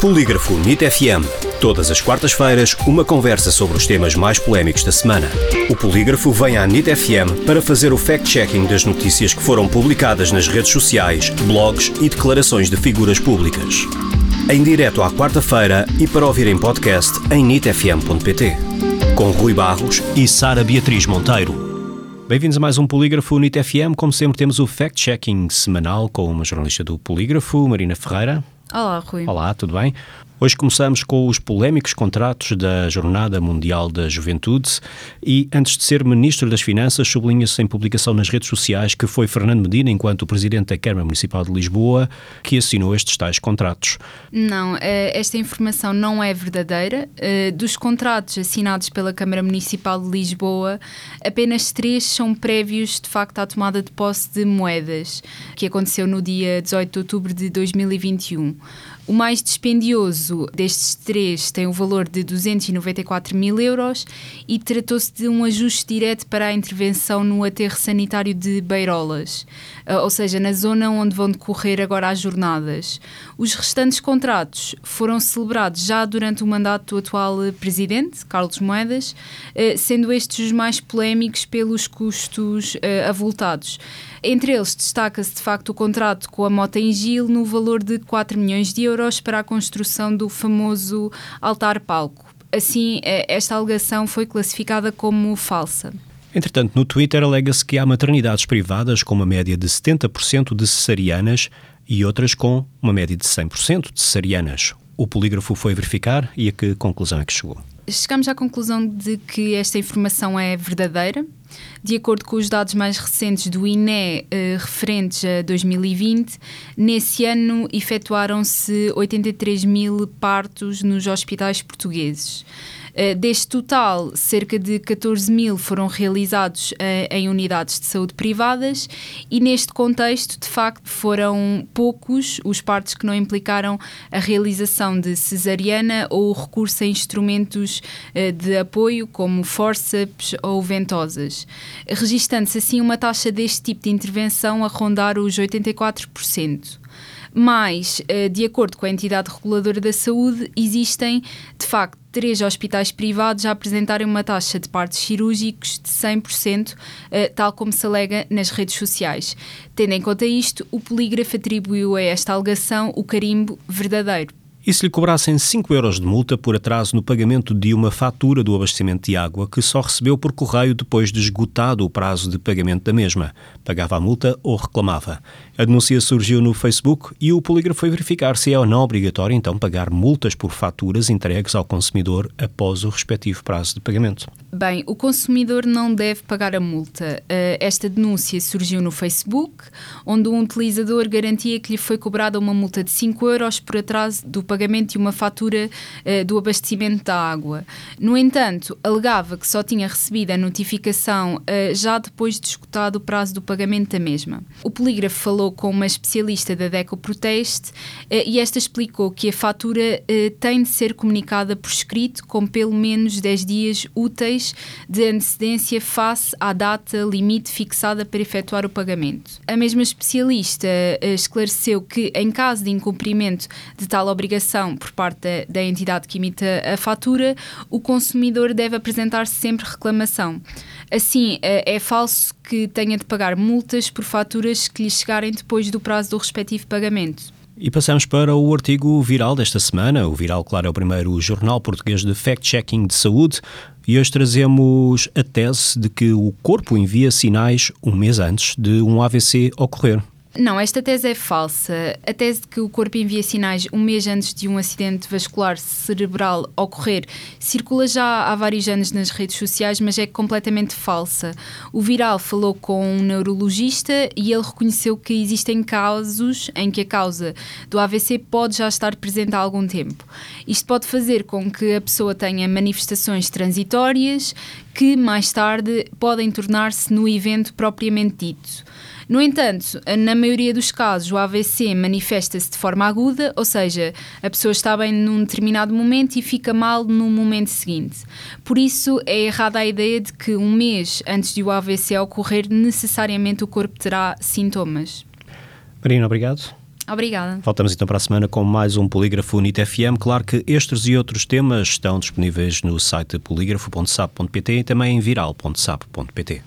Polígrafo NIT FM. Todas as quartas-feiras, uma conversa sobre os temas mais polémicos da semana. O Polígrafo vem à NIT FM para fazer o fact-checking das notícias que foram publicadas nas redes sociais, blogs e declarações de figuras públicas. Em direto à quarta-feira e para ouvir em podcast em nitfm.pt. Com Rui Barros e Sara Beatriz Monteiro. Bem-vindos a mais um Polígrafo NIT FM. Como sempre, temos o fact-checking semanal com uma jornalista do Polígrafo, Marina Ferreira. Olá, Rui. Olá, tudo bem? Hoje começamos com os polémicos contratos da Jornada Mundial da Juventude e, antes de ser Ministro das Finanças, sublinha-se em publicação nas redes sociais que foi Fernando Medina, enquanto Presidente da Câmara Municipal de Lisboa, que assinou estes tais contratos. Não, eh, esta informação não é verdadeira. Eh, dos contratos assinados pela Câmara Municipal de Lisboa, apenas três são prévios, de facto, à tomada de posse de moedas, que aconteceu no dia 18 de outubro de 2021. O mais dispendioso destes três tem o valor de 294 mil euros e tratou-se de um ajuste direto para a intervenção no aterro sanitário de Beirolas, eh, ou seja, na zona onde vão decorrer agora as jornadas. Os restantes contratos foram celebrados já durante o mandato do atual presidente, Carlos Moedas, eh, sendo estes os mais polémicos pelos custos eh, avultados. Entre eles destaca-se de facto o contrato com a Mota em Gil no valor de 4 milhões de euros para a construção do famoso altar-palco. Assim, eh, esta alegação foi classificada como falsa. Entretanto, no Twitter alega-se que há maternidades privadas com uma média de 70% de cesarianas e outras com uma média de 100% de cesarianas. O polígrafo foi verificar e a que conclusão é que chegou? Chegamos à conclusão de que esta informação é verdadeira. De acordo com os dados mais recentes do INE eh, referentes a 2020, nesse ano efetuaram-se 83 mil partos nos hospitais portugueses. Eh, deste total, cerca de 14 mil foram realizados uh, em unidades de saúde privadas e neste contexto, de facto, foram poucos os partos que não implicaram a realização de cesariana ou o recurso a instrumentos uh, de apoio como forceps ou ventosas, registando-se assim uma taxa deste tipo de intervenção a rondar os 84% mas, de acordo com a entidade reguladora da saúde, existem de facto três hospitais privados a apresentarem uma taxa de partos cirúrgicos de 100%, eh, tal como se alega nas redes sociais. Tendo em conta isto, o polígrafo atribuiu a esta alegação o carimbo verdadeiro. E se lhe cobrassem 5 euros de multa por atraso no pagamento de uma fatura do abastecimento de água que só recebeu por correio depois de esgotado o prazo de pagamento da mesma? Pagava a multa ou reclamava? A denúncia surgiu no Facebook e o polígrafo foi verificar se é ou não obrigatório então pagar multas por faturas entregues ao consumidor após o respectivo prazo de pagamento. Bem, o consumidor não deve pagar a multa. Eh, esta denúncia surgiu no Facebook, onde um utilizador garantia que lhe foi cobrada uma multa de 5 euros por atraso do pagamento de uma fatura uh, do abastecimento da água. No entanto, alegava que só tinha recebido a notificação uh, já depois de escutado o prazo do pagamento da mesma. O polígrafo falou com uma especialista da DECO Proteste uh, e esta explicou que a fatura tem de ser comunicada por escrito com pelo menos 10 dias úteis de antecedência face à data limite fixada para efetuar o pagamento. A mesma especialista esclareceu que, em caso de incumprimento de tal obrigação, por parte da, da entidade que emite a fatura, o consumidor deve apresentar sempre reclamação. Assim, é, é falso que tenha de pagar multas por faturas que lhe chegarem depois do prazo do respectivo pagamento. E passamos para o artigo viral desta semana. O Viral, claro, é o primeiro jornal português de fact-checking de saúde. E hoje trazemos a tese de que o corpo envia sinais um mês antes de um AVC ocorrer. Não, esta tese é falsa. A tese de que o corpo envia sinais um mês antes de um acidente vascular cerebral ocorrer circula já há vários anos nas redes sociais, mas é completamente falsa. O Viral falou com um neurologista e ele reconheceu que existem casos em que a causa do AVC pode já estar presente há algum tempo. Isto pode fazer com que a pessoa tenha manifestações transitórias que mais tarde podem tornar-se no evento propriamente dito. No entanto, na maioria dos casos, o AVC manifesta-se de forma aguda, ou seja, a pessoa está bem num determinado momento e fica mal no momento seguinte. Por isso, é errada a ideia de que um mês antes de o AVC ocorrer, necessariamente o corpo terá sintomas. Marina, obrigado. Obrigada. Voltamos então para a semana com mais um Polígrafo NIT FM. Claro que estes e outros temas estão disponíveis no site polígrafo.sap.pt e também em viral.sap.pt.